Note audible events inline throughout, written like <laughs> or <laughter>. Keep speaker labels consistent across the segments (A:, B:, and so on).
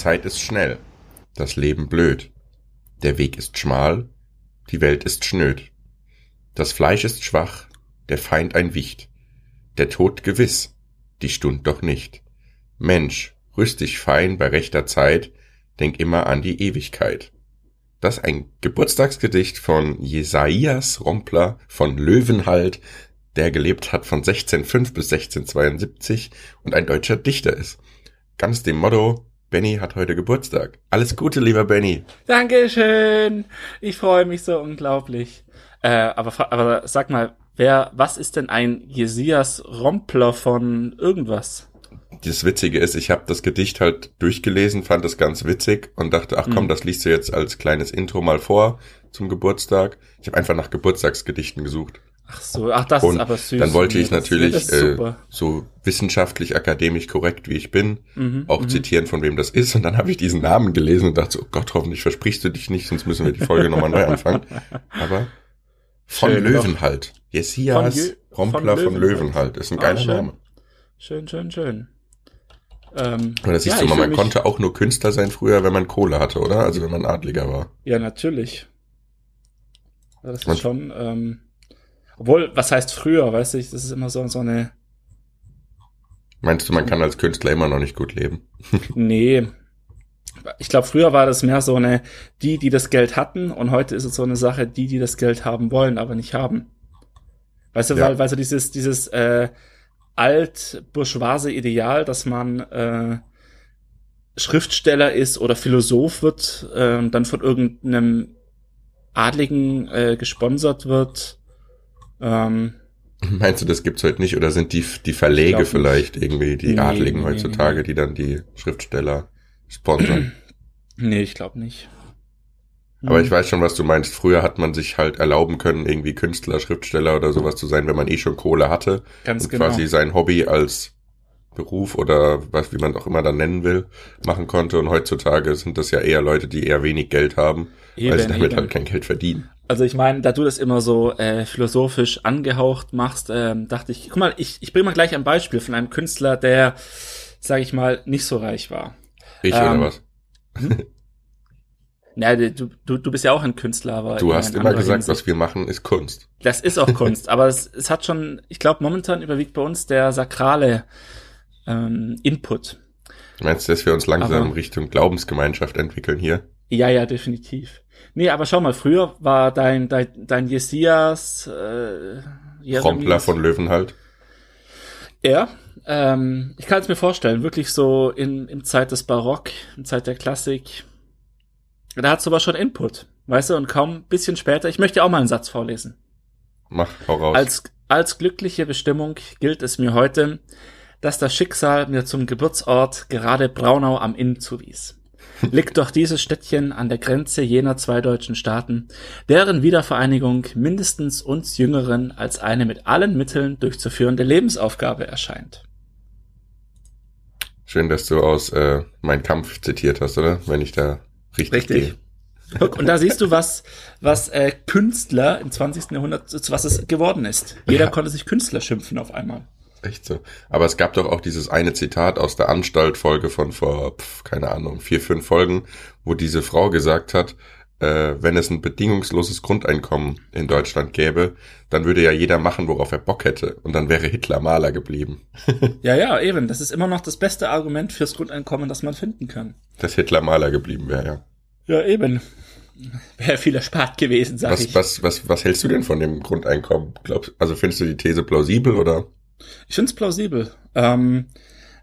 A: Zeit ist schnell, das Leben blöd. Der Weg ist schmal, die Welt ist schnöd. Das Fleisch ist schwach, der Feind ein Wicht. Der Tod gewiss, die Stund doch nicht. Mensch, rüst dich fein bei rechter Zeit, denk immer an die Ewigkeit. Das ist ein Geburtstagsgedicht von Jesajas Rompler von Löwenhalt, der gelebt hat von 1605 bis 1672 und ein deutscher Dichter ist. Ganz dem Motto, Benny hat heute Geburtstag. Alles Gute, lieber Benny.
B: Dankeschön. Ich freue mich so unglaublich. Äh, aber, aber sag mal, wer, was ist denn ein Jesias Rompler von irgendwas?
A: Das Witzige ist, ich habe das Gedicht halt durchgelesen, fand es ganz witzig und dachte, ach komm, mhm. das liest du jetzt als kleines Intro mal vor zum Geburtstag. Ich habe einfach nach Geburtstagsgedichten gesucht.
B: Ach so, ach das
A: und
B: ist aber süß.
A: Dann wollte ich natürlich äh, so wissenschaftlich akademisch korrekt wie ich bin mhm, auch mhm. zitieren von wem das ist und dann habe ich diesen Namen gelesen und dachte so, oh Gott, hoffentlich versprichst du dich nicht, sonst müssen wir die Folge nochmal neu anfangen. Aber von schön, Löwenhalt. Jesias Rompler von, von Löwenhalt ist ein ah, geiler
B: schön.
A: Name.
B: Schön, schön, schön. Ähm,
A: und das siehst ja, du mal, man konnte auch nur Künstler sein früher, wenn man Kohle hatte, oder? Also wenn man Adliger war.
B: Ja, natürlich. Das ist und schon, ähm, obwohl, was heißt früher, weißt du, das ist immer so, so eine.
A: Meinst du, man kann als Künstler immer noch nicht gut leben? <laughs>
B: nee. Ich glaube, früher war das mehr so eine, die, die das Geld hatten, und heute ist es so eine Sache, die, die das Geld haben wollen, aber nicht haben. Weißt du, ja. weil, weil so dieses, dieses äh, alt-bourgeoise Ideal, dass man äh, Schriftsteller ist oder Philosoph wird, äh, dann von irgendeinem Adligen äh, gesponsert wird,
A: ähm, Meinst du, das gibt's heute nicht? Oder sind die, die Verlege vielleicht nicht. irgendwie, die nee, Adligen nee, heutzutage, nee. die dann die Schriftsteller sponsern? <clears throat>
B: Nee, ich glaube nicht.
A: Aber hm. ich weiß schon, was du meinst. Früher hat man sich halt erlauben können, irgendwie Künstler, Schriftsteller oder sowas zu sein, wenn man eh schon Kohle hatte.
B: Ganz
A: und
B: genau.
A: quasi sein Hobby als Beruf oder was, wie man auch immer dann nennen will, machen konnte. Und heutzutage sind das ja eher Leute, die eher wenig Geld haben, eben, weil sie damit eben. halt kein Geld verdienen.
B: Also ich meine, da du das immer so äh, philosophisch angehaucht machst, ähm, dachte ich, guck mal, ich, ich bringe mal gleich ein Beispiel von einem Künstler, der, sage ich mal, nicht so reich war.
A: Ich ähm, oder was? Hm? <laughs>
B: Ja, du, du, du bist ja auch ein Künstler, aber.
A: Du hast immer gesagt, Hinsicht. was wir machen, ist Kunst.
B: Das ist auch <laughs> Kunst, aber es, es hat schon, ich glaube, momentan überwiegt bei uns der sakrale ähm, Input.
A: Meinst du, dass wir uns langsam aber, Richtung Glaubensgemeinschaft entwickeln hier?
B: Ja, ja, definitiv. Nee, aber schau mal, früher war dein, dein, dein Jesias, äh,
A: Rompler von Löwenhalt.
B: Ja, ähm, ich kann es mir vorstellen, wirklich so in, in Zeit des Barock, in Zeit der Klassik. Da hat's aber schon Input, weißt du, und kaum ein bisschen später, ich möchte auch mal einen Satz vorlesen.
A: Mach, hau raus.
B: Als, als glückliche Bestimmung gilt es mir heute, dass das Schicksal mir zum Geburtsort gerade Braunau am Inn zuwies <laughs> liegt doch dieses Städtchen an der Grenze jener zwei deutschen Staaten, deren Wiedervereinigung mindestens uns Jüngeren als eine mit allen Mitteln durchzuführende Lebensaufgabe erscheint.
A: Schön, dass du aus äh, Mein Kampf zitiert hast, oder? Wenn ich da richtig, richtig. gehe.
B: Und da siehst du, was, was äh, Künstler im 20. Jahrhundert, was es geworden ist. Jeder ja. konnte sich Künstler schimpfen auf einmal.
A: Echt so. Aber es gab doch auch dieses eine Zitat aus der Anstaltfolge von vor, pf, keine Ahnung, vier, fünf Folgen, wo diese Frau gesagt hat, äh, wenn es ein bedingungsloses Grundeinkommen in Deutschland gäbe, dann würde ja jeder machen, worauf er Bock hätte. Und dann wäre Hitler Maler geblieben. <laughs>
B: ja, ja, eben. Das ist immer noch das beste Argument fürs Grundeinkommen, das man finden kann.
A: Dass Hitler Maler geblieben wäre, ja.
B: Ja, eben. Wäre viel erspart gewesen, sag
A: was,
B: ich.
A: Was, was, was hältst du denn von dem Grundeinkommen? Glaubst, also findest du die These plausibel oder?
B: Ich finde es plausibel. Ähm,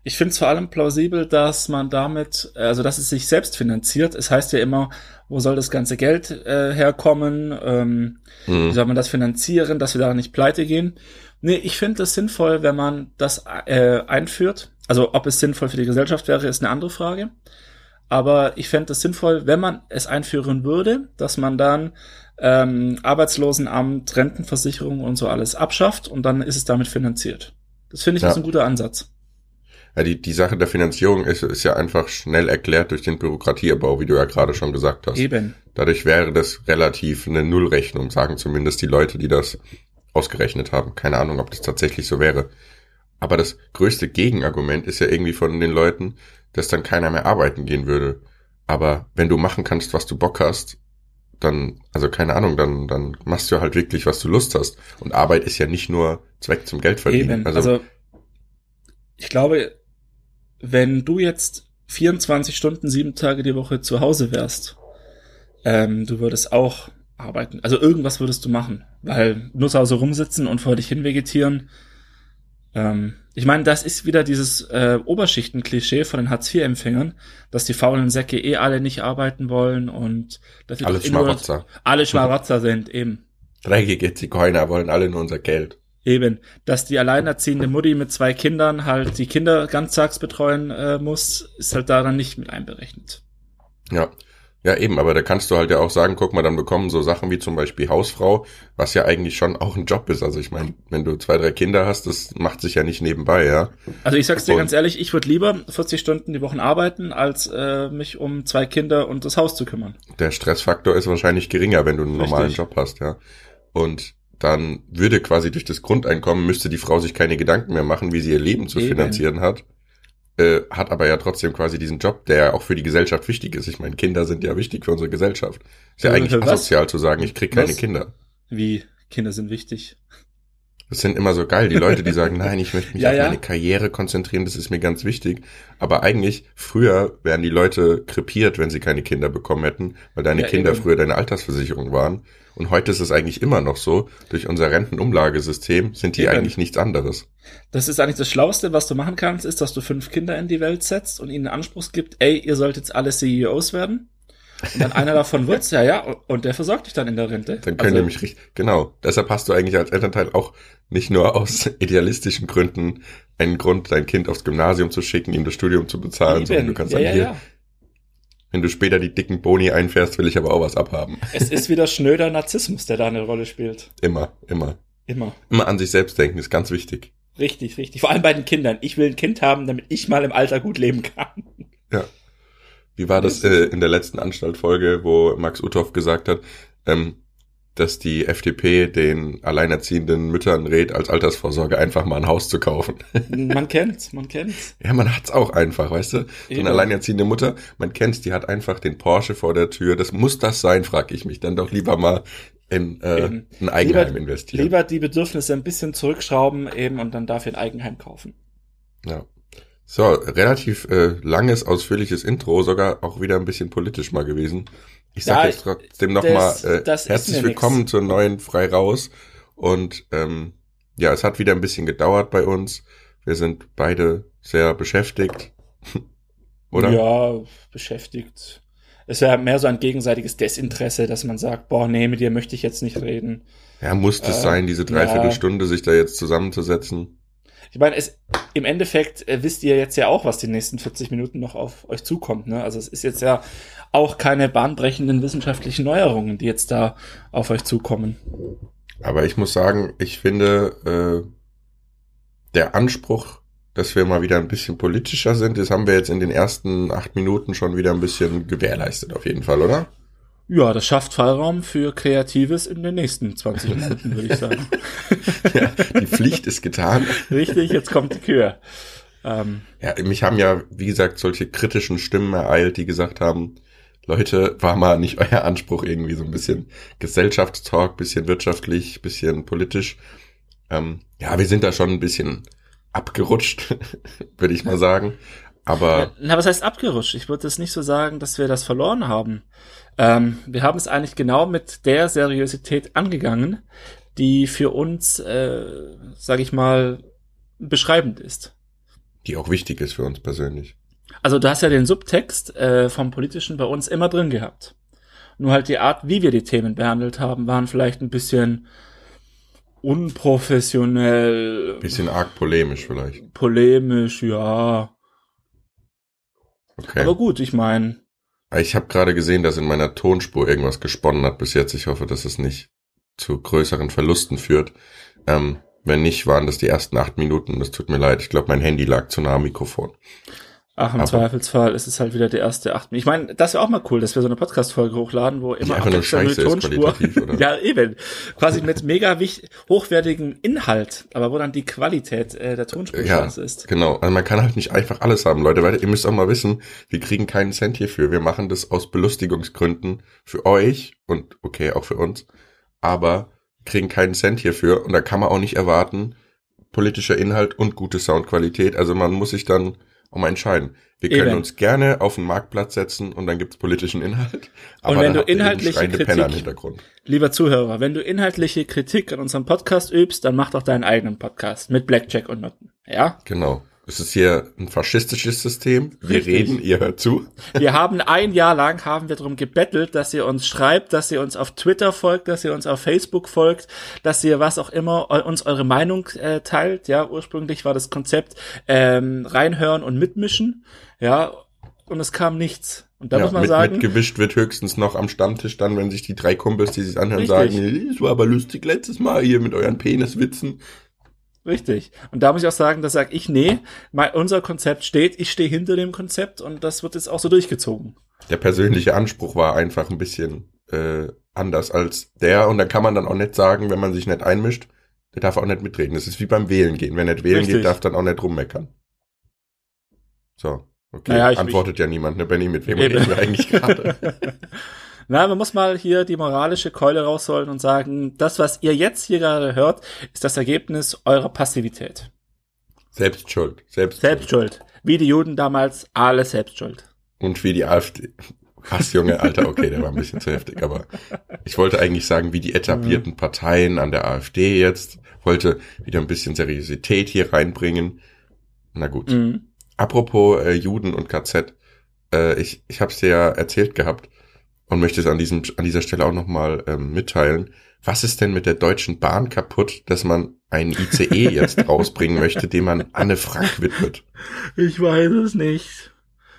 B: ich finde es vor allem plausibel, dass man damit, also dass es sich selbst finanziert. Es heißt ja immer, wo soll das ganze Geld äh, herkommen? Ähm, mhm. Wie soll man das finanzieren, dass wir da nicht pleite gehen? Nee, ich finde es sinnvoll, wenn man das äh, einführt. Also ob es sinnvoll für die Gesellschaft wäre, ist eine andere Frage. Aber ich fände es sinnvoll, wenn man es einführen würde, dass man dann ähm, Arbeitslosenamt, Rentenversicherung und so alles abschafft und dann ist es damit finanziert. Das finde ich ja. ist ein guter Ansatz.
A: Ja, die, die Sache der Finanzierung ist, ist ja einfach schnell erklärt durch den Bürokratieabbau, wie du ja gerade schon gesagt hast.
B: Eben.
A: Dadurch wäre das relativ eine Nullrechnung, sagen zumindest die Leute, die das ausgerechnet haben. Keine Ahnung, ob das tatsächlich so wäre. Aber das größte Gegenargument ist ja irgendwie von den Leuten, dass dann keiner mehr arbeiten gehen würde. Aber wenn du machen kannst, was du Bock hast, dann, also keine Ahnung, dann, dann machst du halt wirklich, was du Lust hast. Und Arbeit ist ja nicht nur Zweck zum Geld verdienen.
B: Also, also ich glaube, wenn du jetzt 24 Stunden, sieben Tage die Woche zu Hause wärst, ähm, du würdest auch arbeiten. Also irgendwas würdest du machen, weil nur zu Hause rumsitzen und vor dich hin vegetieren. Ähm, ich meine, das ist wieder dieses äh, Oberschichten-Klischee von den Hartz-IV-Empfängern, dass die faulen Säcke eh alle nicht arbeiten wollen und dass
A: alle Schmarotzer.
B: Alle <laughs> Schmarotzer sind, eben.
A: Dreckige Zigeuner wollen alle nur unser Geld.
B: Eben, dass die alleinerziehende Mutti mit zwei Kindern halt die Kinder ganztags betreuen äh, muss, ist halt daran nicht mit einberechnet.
A: Ja, ja, eben, aber da kannst du halt ja auch sagen, guck mal, dann bekommen so Sachen wie zum Beispiel Hausfrau, was ja eigentlich schon auch ein Job ist. Also ich meine, wenn du zwei, drei Kinder hast, das macht sich ja nicht nebenbei, ja.
B: Also ich sag's dir und ganz ehrlich, ich würde lieber 40 Stunden die Woche arbeiten, als äh, mich um zwei Kinder und das Haus zu kümmern.
A: Der Stressfaktor ist wahrscheinlich geringer, wenn du einen Richtig. normalen Job hast, ja. Und dann würde quasi durch das Grundeinkommen müsste die Frau sich keine Gedanken mehr machen, wie sie ihr Leben zu Eben. finanzieren hat äh, hat aber ja trotzdem quasi diesen Job, der ja auch für die Gesellschaft wichtig ist. Ich meine, Kinder sind ja wichtig für unsere Gesellschaft. Ist ja eigentlich was? asozial zu sagen, ich krieg keine was? Kinder.
B: Wie? Kinder sind wichtig.
A: Das sind immer so geil, die Leute, die sagen, <laughs> nein, ich möchte mich ja, auf meine Karriere konzentrieren, das ist mir ganz wichtig. Aber eigentlich, früher wären die Leute krepiert, wenn sie keine Kinder bekommen hätten, weil deine ja, Kinder eben. früher deine Altersversicherung waren. Und heute ist es eigentlich immer noch so, durch unser Rentenumlagesystem sind die eben. eigentlich nichts anderes.
B: Das ist eigentlich das Schlauste, was du machen kannst, ist, dass du fünf Kinder in die Welt setzt und ihnen Anspruch gibt, ey, ihr sollt jetzt alle CEOs werden. Und dann einer davon wird's, ja, ja, und der versorgt dich dann in der Rente.
A: Dann können also, nämlich richtig, genau. Deshalb hast du eigentlich als Elternteil auch nicht nur aus <laughs> idealistischen Gründen einen Grund, dein Kind aufs Gymnasium zu schicken, ihm das Studium zu bezahlen, sondern du kannst ja, sagen, ja, hier, ja. wenn du später die dicken Boni einfährst, will ich aber auch was abhaben.
B: Es ist wieder schnöder Narzissmus, der da eine Rolle spielt.
A: Immer, immer.
B: Immer.
A: Immer an sich selbst denken, ist ganz wichtig.
B: Richtig, richtig. Vor allem bei den Kindern. Ich will ein Kind haben, damit ich mal im Alter gut leben kann.
A: Ja. Wie war das äh, in der letzten Anstaltfolge, wo Max Uthoff gesagt hat, ähm, dass die FDP den alleinerziehenden Müttern rät, als Altersvorsorge einfach mal ein Haus zu kaufen. <laughs>
B: Man kennt's, man kennt's.
A: Ja, man hat's auch einfach, weißt du? So eine alleinerziehende Mutter, man kennt's, die hat einfach den Porsche vor der Tür. Das muss das sein, frag ich mich. Dann doch lieber mal in äh, ein Eigenheim
B: lieber,
A: investieren.
B: Lieber die Bedürfnisse ein bisschen zurückschrauben eben und dann dafür ein Eigenheim kaufen.
A: Ja. So, relativ äh, langes, ausführliches Intro, sogar auch wieder ein bisschen politisch mal gewesen. Ich sage ja, jetzt trotzdem nochmal äh, herzlich willkommen nix. zur neuen Frei Raus. Und ähm, ja, es hat wieder ein bisschen gedauert bei uns. Wir sind beide sehr beschäftigt. <laughs>
B: Oder? Ja, beschäftigt. Es wäre mehr so ein gegenseitiges Desinteresse, dass man sagt, boah, nee, mit dir möchte ich jetzt nicht reden.
A: Ja, muss es äh, sein, diese Dreiviertelstunde ja. sich da jetzt zusammenzusetzen?
B: Ich meine, es, im Endeffekt äh, wisst ihr jetzt ja auch, was die nächsten 40 Minuten noch auf euch zukommt. Ne? Also es ist jetzt ja auch keine bahnbrechenden wissenschaftlichen Neuerungen, die jetzt da auf euch zukommen.
A: Aber ich muss sagen, ich finde, äh, der Anspruch, dass wir mal wieder ein bisschen politischer sind, das haben wir jetzt in den ersten acht Minuten schon wieder ein bisschen gewährleistet, auf jeden Fall, oder?
B: Ja, das schafft Fallraum für Kreatives in den nächsten 20 Minuten, würde ich sagen. <laughs>
A: ja, die Pflicht ist getan.
B: Richtig, jetzt kommt die Kür.
A: Ähm, ja, mich haben ja, wie gesagt, solche kritischen Stimmen ereilt, die gesagt haben, Leute, war mal nicht euer Anspruch irgendwie so ein bisschen Gesellschaftstalk, bisschen wirtschaftlich, bisschen politisch. Ähm, ja, wir sind da schon ein bisschen abgerutscht, <laughs> würde ich mal sagen. Aber.
B: Na, was heißt abgerutscht? Ich würde es nicht so sagen, dass wir das verloren haben. Ähm, wir haben es eigentlich genau mit der Seriosität angegangen, die für uns, äh, sage ich mal, beschreibend ist.
A: Die auch wichtig ist für uns persönlich.
B: Also du hast ja den Subtext äh, vom Politischen bei uns immer drin gehabt. Nur halt die Art, wie wir die Themen behandelt haben, waren vielleicht ein bisschen unprofessionell.
A: Bisschen arg polemisch vielleicht.
B: Polemisch, ja. Okay. Aber gut, ich meine.
A: Ich habe gerade gesehen, dass in meiner Tonspur irgendwas gesponnen hat bis jetzt. Ich hoffe, dass es nicht zu größeren Verlusten führt. Ähm, wenn nicht, waren das die ersten acht Minuten. Das tut mir leid. Ich glaube, mein Handy lag zu nah am Mikrofon.
B: Ach, im
A: Aber-
B: Zweifelsfall ist es halt wieder der erste acht. Ich meine, das wäre auch mal cool, dass wir so eine Podcast-Folge hochladen, wo immer
A: ist qualitativ, oder? <laughs>
B: ja, eben. Quasi mit mega wich hochwertigem Inhalt, aber wo dann die Qualität äh, der Tonspur
A: Ja,
B: ist.
A: genau. Also man kann halt nicht einfach alles haben, Leute, weil ihr müsst auch mal wissen, wir kriegen keinen Cent hierfür. Wir machen das aus Belustigungsgründen für euch und okay, auch für uns. Aber kriegen keinen Cent hierfür und da kann man auch nicht erwarten, politischer Inhalt und gute Soundqualität. Also man muss sich dann mal entscheiden. Wir können
B: Eben.
A: uns gerne auf den Marktplatz setzen und dann gibt's politischen Inhalt. Aber
B: wenn
A: dann
B: du inhaltliche Kritik-
A: Penner im Hintergrund.
B: Lieber Zuhörer, wenn du inhaltliche Kritik an unserem Podcast übst, dann mach doch deinen eigenen Podcast mit Blackjack und Noten. Ja?
A: Genau. Es ist hier ein faschistisches System. Wir
B: Richtig.
A: reden, ihr hört zu.
B: Wir haben ein Jahr lang haben wir darum gebettelt, dass ihr uns schreibt, dass ihr uns auf Twitter folgt, dass ihr uns auf Facebook folgt, dass ihr was auch immer uns eure Meinung äh, teilt. Ja, ursprünglich war das Konzept ähm, reinhören und mitmischen. Ja, und es kam nichts. Und da
A: ja,
B: muss man
A: mit,
B: sagen,
A: mitgewischt wird höchstens noch am Stammtisch dann, wenn sich die drei Kumpels, die sich anhören,
B: Richtig.
A: sagen, es war aber lustig letztes Mal hier mit euren Peniswitzen.
B: Richtig. Und da muss ich auch sagen, da sage ich, nee, mein, unser Konzept steht, ich stehe hinter dem Konzept und das wird jetzt auch so durchgezogen.
A: Der persönliche Anspruch war einfach ein bisschen äh, anders als der und da kann man dann auch nicht sagen, wenn man sich nicht einmischt, der darf auch nicht mitreden. Das ist wie beim Wählen gehen. Wer nicht wählen
B: Richtig.
A: geht, darf dann auch nicht rummeckern. So, okay.
B: Naja,
A: Antwortet ja niemand, ne Benny, mit wem reden wir eigentlich gerade? <laughs>
B: Na, man muss mal hier die moralische Keule rausholen und sagen, das, was ihr jetzt hier gerade hört, ist das Ergebnis eurer Passivität.
A: Selbst schuld. Selbst,
B: Selbst schuld. Wie die Juden damals, alle selbst schuld.
A: Und wie die AfD. Was, Junge, Alter, okay, der war ein bisschen zu heftig, aber ich wollte eigentlich sagen, wie die etablierten Parteien an der AfD jetzt, wollte wieder ein bisschen Seriosität hier reinbringen. Na gut.
B: Mhm.
A: Apropos äh, Juden und KZ, äh, ich, ich habe es dir ja erzählt gehabt und möchte es an, diesem, an dieser Stelle auch nochmal ähm, mitteilen. Was ist denn mit der Deutschen Bahn kaputt, dass man einen ICE jetzt <laughs> rausbringen möchte, dem man Anne Frank widmet?
B: Ich weiß es nicht.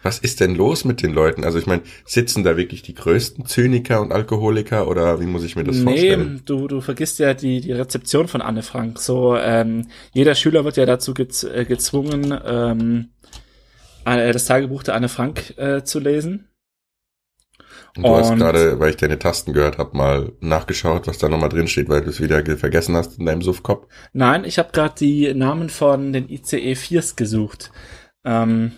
A: Was ist denn los mit den Leuten? Also ich meine, sitzen da wirklich die größten Zyniker und Alkoholiker oder wie muss ich mir das vorstellen?
B: Nee, du, du vergisst ja die, die Rezeption von Anne Frank. So, ähm, jeder Schüler wird ja dazu gez äh, gezwungen, ähm, äh, das Tagebuch der Anne Frank äh, zu lesen.
A: Und du hast
B: und-
A: gerade, weil ich deine Tasten gehört habe, mal nachgeschaut, was da nochmal drin steht, weil du es wieder ge- vergessen hast in deinem Suffkopf.
B: Nein, ich habe gerade die Namen von den ICE 4s gesucht. Ähm,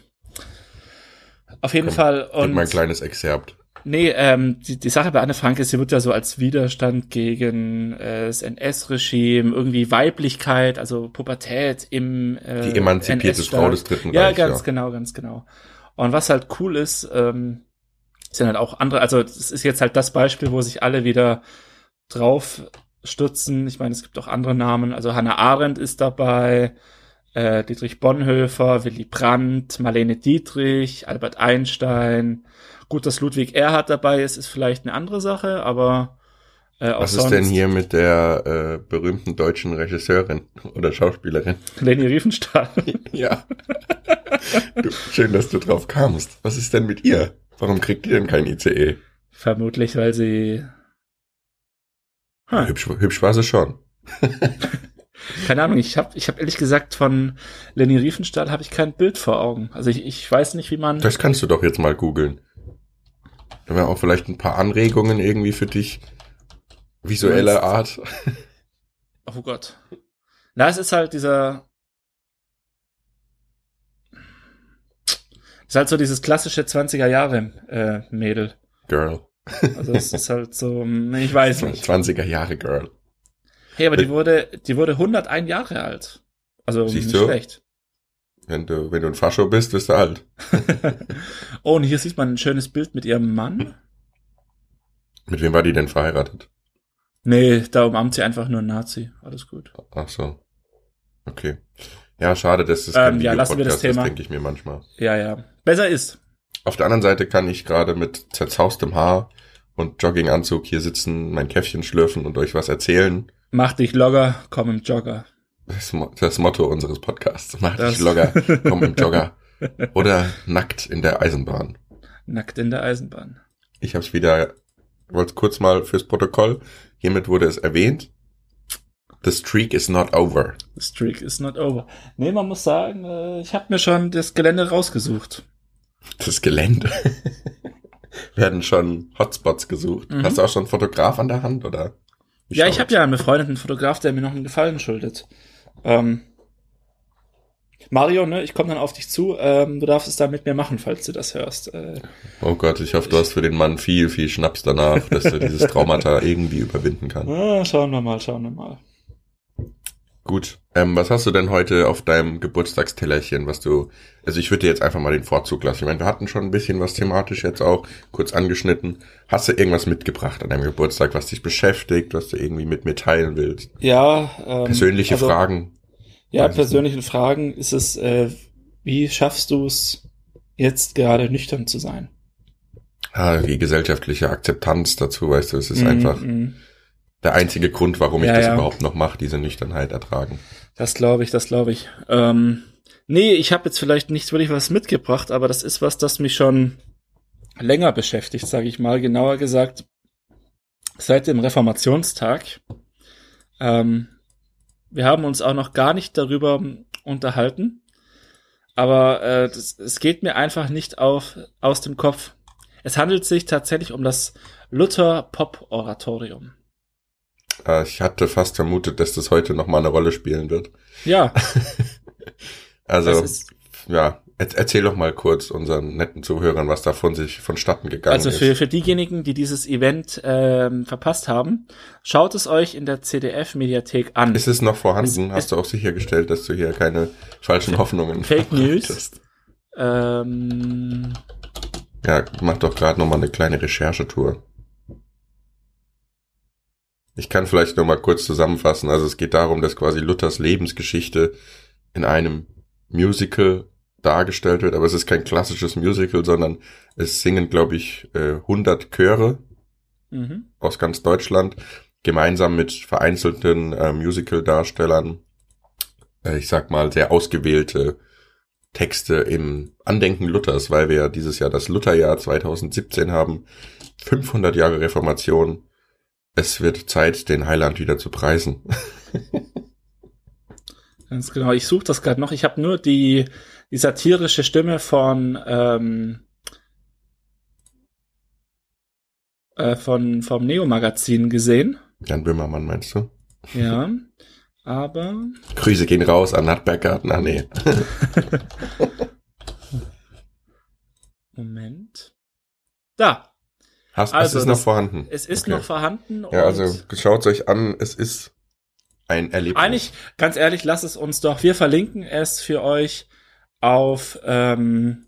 B: auf jeden
A: Komm,
B: Fall.
A: Und mein kleines Exerpt.
B: nee, ähm, die, die Sache bei Anne Frank ist, sie wird ja so als Widerstand gegen äh, das NS-Regime, irgendwie Weiblichkeit, also Pubertät im äh,
A: Die emanzipierte. Frau des Dritten
B: Ja,
A: Reichs,
B: ganz
A: ja.
B: genau, ganz genau. Und was halt cool ist, ähm, sind halt auch andere, also das ist jetzt halt das Beispiel, wo sich alle wieder drauf stürzen. Ich meine, es gibt auch andere Namen, also Hannah Arendt ist dabei, äh, Dietrich Bonhoeffer, Willy Brandt, Marlene Dietrich, Albert Einstein. Gut, dass Ludwig Erhard dabei ist, ist vielleicht eine andere Sache, aber äh, auch
A: Was
B: sonst
A: ist denn hier mit der äh, berühmten deutschen Regisseurin oder Schauspielerin?
B: Leni Riefenstahl. <laughs>
A: Ja. du, schön, dass du drauf kamst. Was ist denn mit ihr? Warum kriegt ihr denn kein ICE?
B: Vermutlich, weil sie Hm.
A: Hübsch, hübsch war sie schon. <laughs>
B: Keine Ahnung, ich habe ich hab ehrlich gesagt von Leni Riefenstahl habe ich kein Bild vor Augen. Also ich, ich weiß nicht, wie man.
A: Das kannst du doch jetzt mal googeln. Da wären auch vielleicht ein paar Anregungen irgendwie für dich. Visuelle Art.
B: Oh Gott. Na, es ist halt dieser. Ist halt so dieses klassische 20er Jahre äh, Mädel.
A: Girl.
B: Also es ist halt so, hm, ich weiß nicht.
A: 20er Jahre Girl.
B: Hey, aber die wurde, die wurde 101 Jahre alt. Also
A: Siehst
B: nicht
A: du?
B: schlecht.
A: Wenn du, wenn du ein Fascho bist, bist du alt. <laughs>
B: oh, und hier sieht man ein schönes Bild mit ihrem Mann.
A: Mit wem war die denn verheiratet?
B: Nee, da umarmt sie einfach nur einen Nazi. Alles gut.
A: Ach so. Okay. Ja, schade, dass das
B: Ähm, ja, lassen wir das Thema.
A: denke ich mir manchmal.
B: Ja, ja. Besser ist.
A: Auf der anderen Seite kann ich gerade mit zerzaustem Haar und Jogginganzug hier sitzen, mein Käffchen schlürfen und euch was erzählen.
B: Mach dich Logger, komm im Jogger.
A: Das, das Motto unseres Podcasts. Mach
B: Das-
A: dich locker, komm im Jogger. <laughs> Oder nackt in der Eisenbahn.
B: Nackt in der Eisenbahn.
A: Ich habe es wieder, wollte kurz mal fürs Protokoll. Hiermit wurde es erwähnt. The streak is not over.
B: The streak is not over. Nee, man muss sagen, äh, ich habe mir schon das Gelände rausgesucht.
A: Das Gelände. <laughs> Werden schon Hotspots gesucht.
B: Mhm.
A: Hast du auch schon einen Fotograf an der Hand, oder? Wie
B: Ja, ich habe ja einen befreundeten Fotograf, der mir noch einen Gefallen schuldet. Ähm, Mario, ne, ich komme dann auf dich zu. Ähm, du darfst es dann mit mir machen, falls du das hörst. Äh,
A: Oh Gott, ich hoffe, du hast für den Mann viel, viel Schnaps danach, dass er dieses <laughs> Traumata irgendwie überwinden kann.
B: ah, schauen wir mal, schauen wir mal.
A: Gut. Ähm, was hast du denn heute auf deinem Geburtstagstellerchen, was du, also ich würde dir jetzt einfach mal den Vorzug lassen. Ich meine, wir hatten schon ein bisschen was thematisch jetzt auch kurz angeschnitten. Hast du irgendwas mitgebracht an deinem Geburtstag, was dich beschäftigt, was du irgendwie mit mir teilen willst?
B: Ja, ähm,
A: Persönliche
B: also,
A: Fragen.
B: Ja, persönlichen Fragen ist es, äh, wie schaffst du es jetzt gerade nüchtern zu sein?
A: Ah, die gesellschaftliche Akzeptanz dazu, weißt du, es ist
B: Mm,
A: einfach
B: mm.
A: Der einzige Grund, warum ich
B: Ja,
A: das
B: ja.
A: überhaupt noch mache, diese Nüchternheit ertragen.
B: Das glaube ich, das glaube ich. Ähm, nee, ich habe jetzt vielleicht nicht wirklich was mitgebracht, aber das ist was, das mich schon länger beschäftigt, sage ich mal. Genauer gesagt, seit dem Reformationstag. Ähm, wir haben uns auch noch gar nicht darüber unterhalten, aber äh, das, es geht mir einfach nicht auf, aus dem Kopf. Es handelt sich tatsächlich um das Luther-Pop-Oratorium.
A: Äh, ich hatte fast vermutet, dass das heute noch mal eine Rolle spielen wird.
B: Ja, <laughs>
A: Also,
B: ist
A: ja, er erzähl doch mal kurz unseren netten Zuhörern, was davon sich vonstatten gegangen
B: Also
A: ist.
B: für, für diejenigen, die dieses Event ähm, verpasst haben, schaut es euch in der CDF-Mediathek an.
A: Ist es noch vorhanden?
B: Es-
A: Hast du auch sichergestellt, dass du hier keine falschen Hoffnungen <laughs>
B: Fake News. ähm,
A: Ja, mach doch gerade noch mal eine kleine Recherchetour. Ich kann vielleicht noch mal kurz zusammenfassen. Also es geht darum, dass quasi Luthers Lebensgeschichte in einem Musical dargestellt wird, aber es ist kein klassisches Musical, sondern es singen, glaube ich, äh, 100 Chöre
B: mhm.
A: aus ganz Deutschland, gemeinsam mit vereinzelten äh, Musical-Darstellern, äh, ich sag mal, sehr ausgewählte Texte im Andenken Luthers, weil wir ja dieses Jahr das Lutherjahr 2017 haben, 500 Jahre Reformation. Es wird Zeit, den Heiland wieder zu preisen. <laughs>
B: Ganz genau. Ich suche das gerade noch. Ich habe nur die, die satirische Stimme von ähm, äh, von vom Neo-Magazin gesehen.
A: Jan Böhmermann, meinst du?
B: Ja, <laughs> aber
A: Grüße gehen raus an Nattberggarten. Ah, nee. <laughs>
B: Moment. Da,
A: Hast,
B: Also,
A: es ist noch vorhanden.
B: es ist
A: Okay.
B: noch vorhanden.
A: Ja, also schaut euch an, es ist ein Erlebnis.
B: Eigentlich, ganz ehrlich, lasst es uns doch. Wir verlinken es für euch auf, ähm,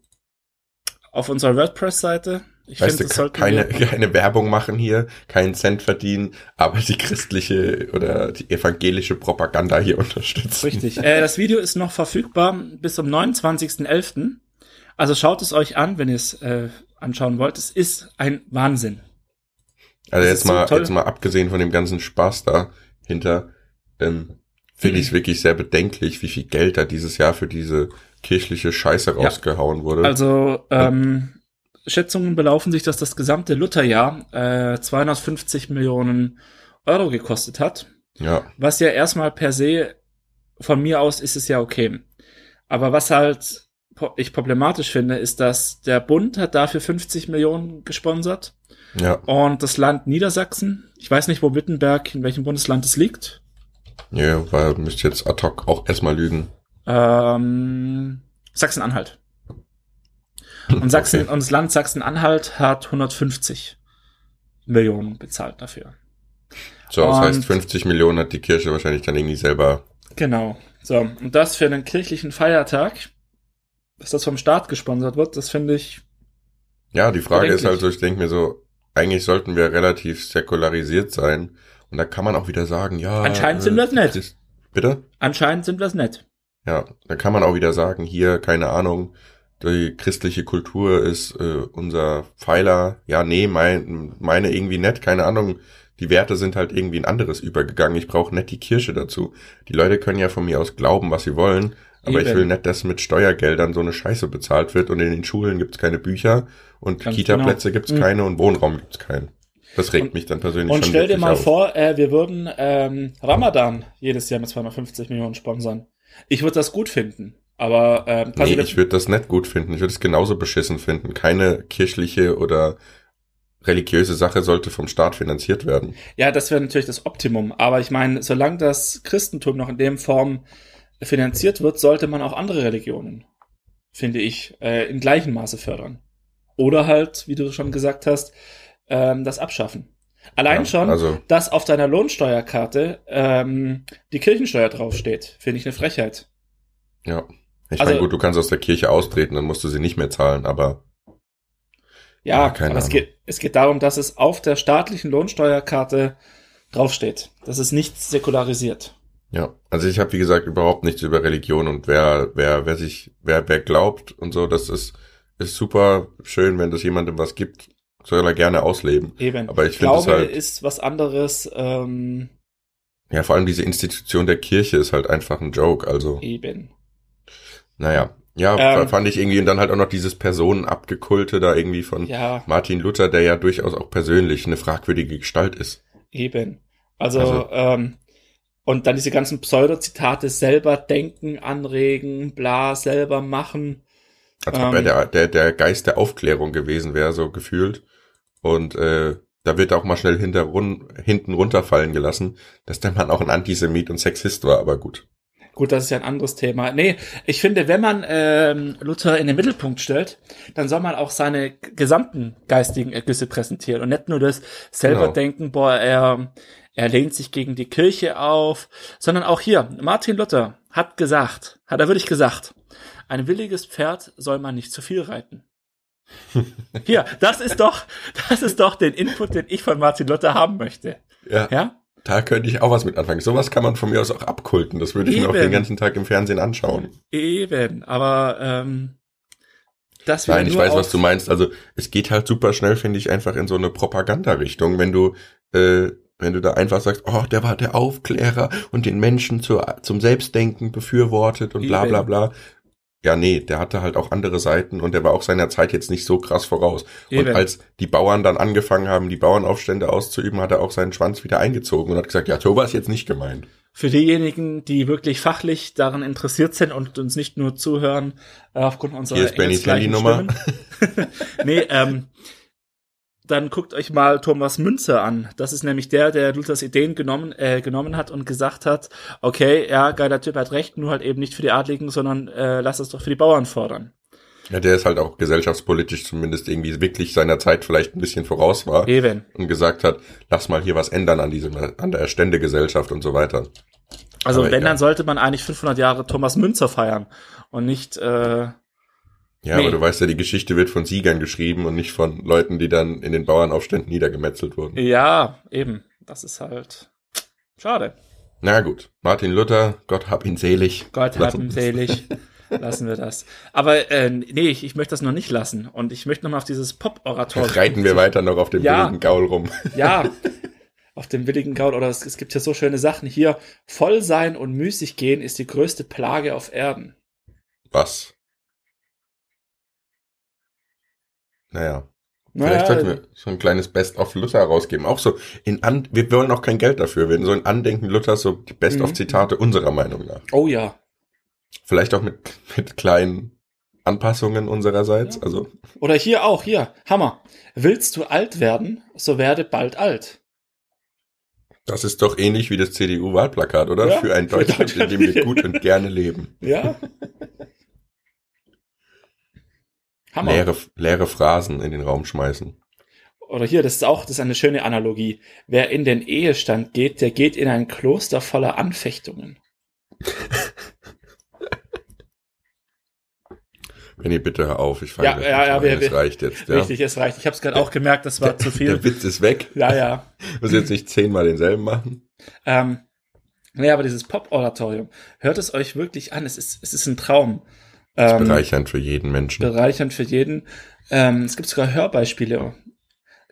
B: auf unserer WordPress-Seite. Ich
A: Weißt
B: finde,
A: du, keine, <laughs> keine Werbung machen hier, keinen Cent verdienen, aber die christliche oder die evangelische Propaganda hier <laughs> unterstützen.
B: Richtig. Äh, das Video ist noch verfügbar bis zum 29.11. Also schaut es euch an, wenn ihr es äh, anschauen wollt. Es ist ein Wahnsinn.
A: Also
B: Das
A: jetzt
B: so
A: mal,
B: toll.
A: jetzt mal abgesehen von dem ganzen Spaß dahinter, ähm, finde ich es wirklich sehr bedenklich, wie viel Geld da dieses Jahr für diese kirchliche Scheiße rausgehauen wurde.
B: Also ähm, Schätzungen belaufen sich, dass das gesamte Lutherjahr äh, 250 Millionen Euro gekostet hat.
A: ja,
B: Was ja erstmal per se von mir aus ist es ja okay. Aber was halt ich problematisch finde, ist, dass der Bund hat dafür 50 Millionen gesponsert
A: ja,
B: und das Land Niedersachsen, ich weiß nicht, wo Wittenberg, in welchem Bundesland es liegt,
A: ja, weil müsst jetzt ad hoc auch erstmal lügen.
B: ähm, Sachsen-Anhalt. Und Sachsen
A: Okay.
B: und das Land Sachsen-Anhalt hat 150 Millionen bezahlt dafür.
A: So, das
B: Und-
A: heißt, 50 Millionen hat die Kirche wahrscheinlich dann irgendwie selber.
B: Genau. So, und das für einen kirchlichen Feiertag, dass das vom Staat gesponsert wird, das finde ich
A: Ja, die Frage ist halt so, ich denke mir so, eigentlich sollten wir relativ säkularisiert sein. Und da kann man auch wieder sagen, ja.
B: Anscheinend sind wir es.
A: Christ- Bitte?
B: anscheinend sind wir es nicht.
A: Ja, da kann man auch wieder sagen, hier, keine Ahnung, die christliche Kultur ist äh, unser Pfeiler. Ja, nee, mein, meine irgendwie nicht, keine Ahnung. Die Werte sind halt irgendwie ein anderes übergegangen. Ich brauche nicht die Kirche dazu. Die Leute können ja von mir aus glauben, was sie wollen. Aber ich
B: Eben.
A: will nicht, dass mit Steuergeldern so eine Scheiße bezahlt wird und in den Schulen gibt's keine Bücher und Kita-Plätze
B: genau.
A: gibt's
B: Mhm.
A: keine und Wohnraum gibt's keinen. Das regt
B: Und-
A: mich dann persönlich
B: Und stell dir mal
A: auf.
B: vor, äh, wir würden ähm, Ramadan jedes Jahr mit 250 Millionen sponsern. Ich würde das gut finden. Aber ähm,
A: Nee, ich würde das nicht gut finden. Ich würde es genauso beschissen finden. Keine kirchliche oder religiöse Sache sollte vom Staat finanziert werden.
B: Ja, das wäre natürlich das Optimum. Aber ich meine, solange das Christentum noch in dem Form finanziert wird, sollte man auch andere Religionen, finde ich, äh, im gleichen Maße fördern. Oder halt, wie du schon gesagt hast, ähm, das abschaffen. Allein
A: Ja,
B: schon,
A: also-
B: dass auf deiner Lohnsteuerkarte ähm, die Kirchensteuer draufsteht, finde ich eine Frechheit.
A: Ja. Ich
B: Also-
A: meine, gut, du kannst aus der Kirche austreten, dann musst du sie nicht mehr zahlen, aber
B: Ja,
A: Ja, keine
B: aber es
A: Ahnung.
B: geht, es geht darum, dass es auf der staatlichen Lohnsteuerkarte draufsteht. Das ist nicht säkularisiert.
A: Ja. Also ich habe, wie gesagt, überhaupt nichts über Religion und wer, wer, wer sich, wer, wer glaubt und so, das ist, ist super schön, wenn das jemandem was gibt, soll er gerne ausleben.
B: Eben.
A: Aber ich finde es
B: Glaube
A: halt,
B: ist was anderes. Ähm,
A: ja, vor allem diese Institution der Kirche ist halt einfach ein Joke, also.
B: eben.
A: Naja, ja,
B: Ähm,
A: fand ich irgendwie und dann halt auch noch dieses Personenabgekulte da irgendwie von
B: Ja,
A: Martin Luther, der ja durchaus auch persönlich eine fragwürdige Gestalt ist.
B: eben. Also,
A: Also-
B: ähm, und dann diese ganzen Pseudozitate selber denken, anregen, bla, selber machen.
A: Als ob
B: Ähm.
A: er der, der, der Geist der Aufklärung gewesen wäre, so gefühlt. Und äh, da wird auch mal schnell hinter, run, hinten runterfallen gelassen, dass der Mann auch ein Antisemit und Sexist war, aber gut.
B: Gut, das ist ja ein anderes Thema. Nee, ich finde, wenn man ähm, Luther in den Mittelpunkt stellt, dann soll man auch seine gesamten geistigen Ergüsse präsentieren und nicht nur das selber
A: Genau.
B: denken, boah, er, er lehnt sich gegen die Kirche auf, sondern auch hier, Martin Luther hat gesagt, hat er wirklich gesagt, ein williges Pferd soll man nicht zu viel reiten. <laughs> Hier, das ist doch, das ist doch den Input, den ich von Martin Luther haben möchte.
A: Ja,
B: Ja?
A: Da könnte ich auch was mit anfangen. Sowas kann man von mir aus auch abkulten. Das würde ich mir auch
B: Eben.
A: den ganzen Tag im Fernsehen anschauen.
B: Eben, aber ähm, das wieder
A: Nein, ich weiß, was du meinst. Also es geht halt super schnell, finde ich, einfach in so eine Propagandarichtung, wenn du, äh, wenn du da einfach sagst, oh, der war der Aufklärer und den Menschen zur, zum Selbstdenken befürwortet und bla bla
B: Eben.
A: bla. Ja, nee, der hatte halt auch andere Seiten und der war auch seiner Zeit jetzt nicht so krass voraus.
B: Eben.
A: Und als die Bauern dann angefangen haben, die Bauernaufstände auszuüben, hat er auch seinen Schwanz wieder eingezogen und hat gesagt, ja, so war es jetzt nicht gemeint.
B: Für diejenigen, die wirklich fachlich daran interessiert sind und uns nicht nur zuhören äh, aufgrund unserer
A: Hier ist Bennys Handynummer. <laughs>
B: Nee, ähm, dann guckt euch mal Thomas Münzer an. Das ist nämlich der, der Luthers Ideen genommen, äh, genommen hat und gesagt hat, okay, ja, geiler Typ hat recht, nur halt eben nicht für die Adligen, sondern äh, lass es doch für die Bauern fordern.
A: Ja, der ist halt auch gesellschaftspolitisch zumindest irgendwie wirklich seiner Zeit vielleicht ein bisschen voraus war.
B: Eben.
A: und gesagt hat, lass mal hier was ändern an diesem, an der Ständegesellschaft und so weiter.
B: Also
A: Aber
B: wenn,
A: ja.
B: dann sollte man eigentlich 500 Jahre Thomas Münzer feiern und nicht, äh,
A: Ja,
B: Nee.
A: aber du weißt ja, die Geschichte wird von Siegern geschrieben und nicht von Leuten, die dann in den Bauernaufständen niedergemetzelt wurden.
B: ja, eben. Das ist halt schade.
A: Na gut, Martin Luther, Gott hab ihn selig.
B: Gott hab ihn selig. Lassen wir das. Aber äh, nee, ich, ich möchte das noch nicht lassen. Und ich möchte noch mal auf dieses Pop-Orator.
A: Reiten wir weiter noch auf dem
B: Ja.
A: wilden Gaul rum. <laughs>
B: Ja, auf dem willigen Gaul. Oder es, es gibt ja so schöne Sachen hier. Voll sein und müßig gehen ist die größte Plage auf Erden.
A: Was? Naja,
B: Naja,
A: vielleicht sollten wir so ein kleines Best-of Luther rausgeben. Auch so in An wir wollen auch kein Geld dafür. Wir so in Andenken Luthers so die Best-of-Zitate unserer Meinung nach.
B: Oh ja.
A: Vielleicht auch mit, mit kleinen Anpassungen unsererseits.
B: Ja.
A: Also
B: Oder hier auch, hier. Hammer. Willst du alt werden, so werde bald alt.
A: Das ist doch ähnlich wie das CDU-Wahlplakat, oder?
B: Ja,
A: für ein
B: für
A: Deutschland, in
B: Deutschland.
A: dem wir gut und gerne leben.
B: Ja? <laughs> Hammer.
A: Leere, leere Phrasen in den Raum schmeißen.
B: Oder hier, das ist auch, das ist eine schöne Analogie. Wer in den Ehestand geht, der geht in ein Kloster voller Anfechtungen. <laughs>
A: Benni, bitte hör auf. Ich fange
B: Ja, ja, ja, wir-
A: es reicht jetzt. Ja.
B: Richtig, es reicht. Ich habe es gerade auch gemerkt, das war zu viel.
A: Der Witz ist weg.
B: Ja, ja.
A: Muss jetzt nicht zehnmal denselben machen.
B: Ähm, nee, aber dieses Pop-Oratorium, hört es euch wirklich an. Es ist, es ist ein Traum. Ähm,
A: Bereichernd für jeden Menschen.
B: bereichernd für jeden. Ähm, es gibt sogar Hörbeispiele.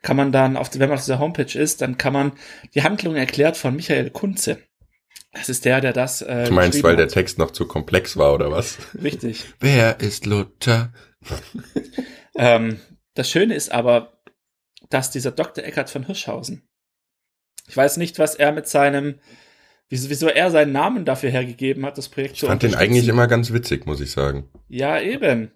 B: Kann man dann, auf, wenn man auf dieser Homepage ist, dann kann man die Handlung erklärt von Michael Kunze. Das ist der, der das. Äh,
A: Du meinst, weil der
B: hat.
A: Text noch zu komplex war, oder was?
B: Richtig. <laughs>
A: Wer ist Luther? <laughs>
B: Ähm, das Schöne ist aber, dass dieser Dr. Eckhard von Hirschhausen, ich weiß nicht, was er mit seinem wieso, wieso er seinen Namen dafür hergegeben hat, das Projekt
A: ich fand den eigentlich immer ganz witzig, muss ich sagen.
B: Ja, eben.